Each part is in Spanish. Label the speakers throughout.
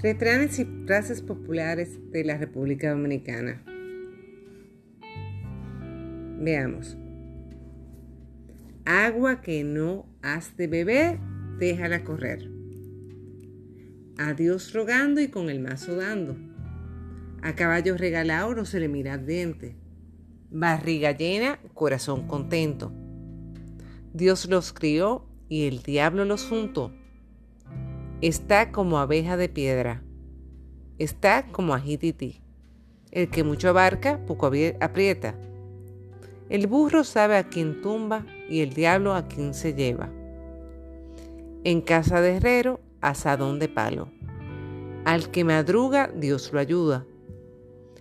Speaker 1: Refranes y frases populares de la República Dominicana. Veamos. Agua que no has de beber, déjala correr. A Dios rogando y con el mazo dando. A caballo regalado no se le mira diente. Barriga llena, corazón contento. Dios los crió y el diablo los juntó. Está como abeja de piedra. Está como ajititi. El que mucho abarca, poco aprieta. El burro sabe a quién tumba y el diablo a quién se lleva. En casa de herrero, asadón de palo. Al que madruga, Dios lo ayuda.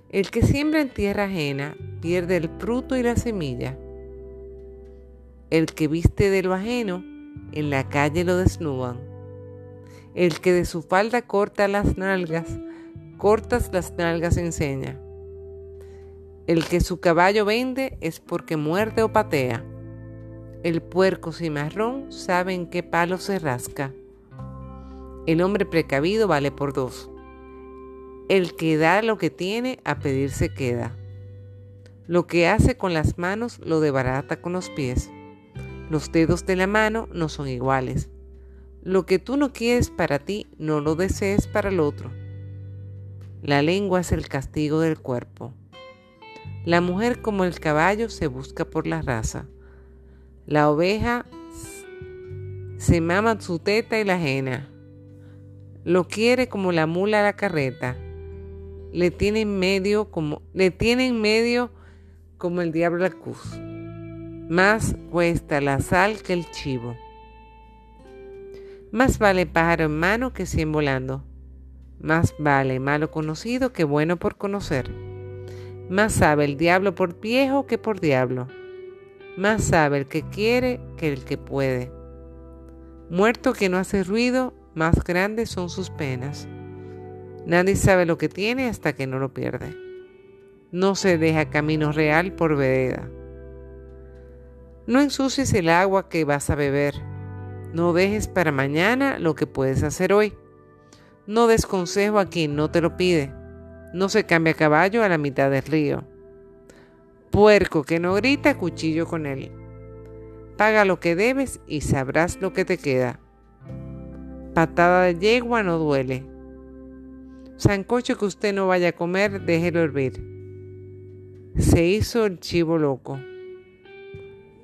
Speaker 1: El que siembra en tierra ajena, pierde el fruto y la semilla. El que viste de lo ajeno, en la calle lo desnudan. El que de su falda corta las nalgas, cortas las nalgas enseña. El que su caballo vende es porque muerde o patea. El puerco cimarrón sabe en qué palo se rasca. El hombre precavido vale por dos. El que da lo que tiene, a pedir se queda. Lo que hace con las manos lo debarata con los pies. Los dedos de la mano no son iguales. Lo que tú no quieres para ti, no lo desees para el otro. La lengua es el castigo del cuerpo. La mujer como el caballo se busca por la raza. La oveja se mama su teta y la ajena. Lo quiere como la mula a la carreta. Le tiene en medio como, le tiene en medio como el diablo la cruz. Más cuesta la sal que el chivo. Más vale pájaro en mano que cien volando. Más vale malo conocido que bueno por conocer. Más sabe el diablo por viejo que por diablo. Más sabe el que quiere que el que puede. Muerto que no hace ruido, más grandes son sus penas. Nadie sabe lo que tiene hasta que no lo pierde. No se deja camino real por vereda. No ensucies el agua que vas a beber no dejes para mañana lo que puedes hacer hoy. No des consejo a quien no te lo pide. No se cambia caballo a la mitad del río. Puerco que no grita, cuchillo con él. Paga lo que debes y sabrás lo que te queda. Patada de yegua no duele. Sancocho que usted no vaya a comer, déjelo hervir. Se hizo el chivo loco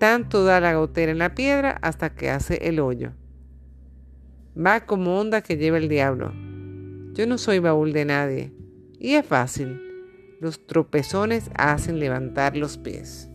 Speaker 1: tanto da la gotera en la piedra hasta que hace el hoyo. Va como onda que lleva el diablo. Yo no soy baúl de nadie. Y es fácil. Los tropezones hacen levantar los pies.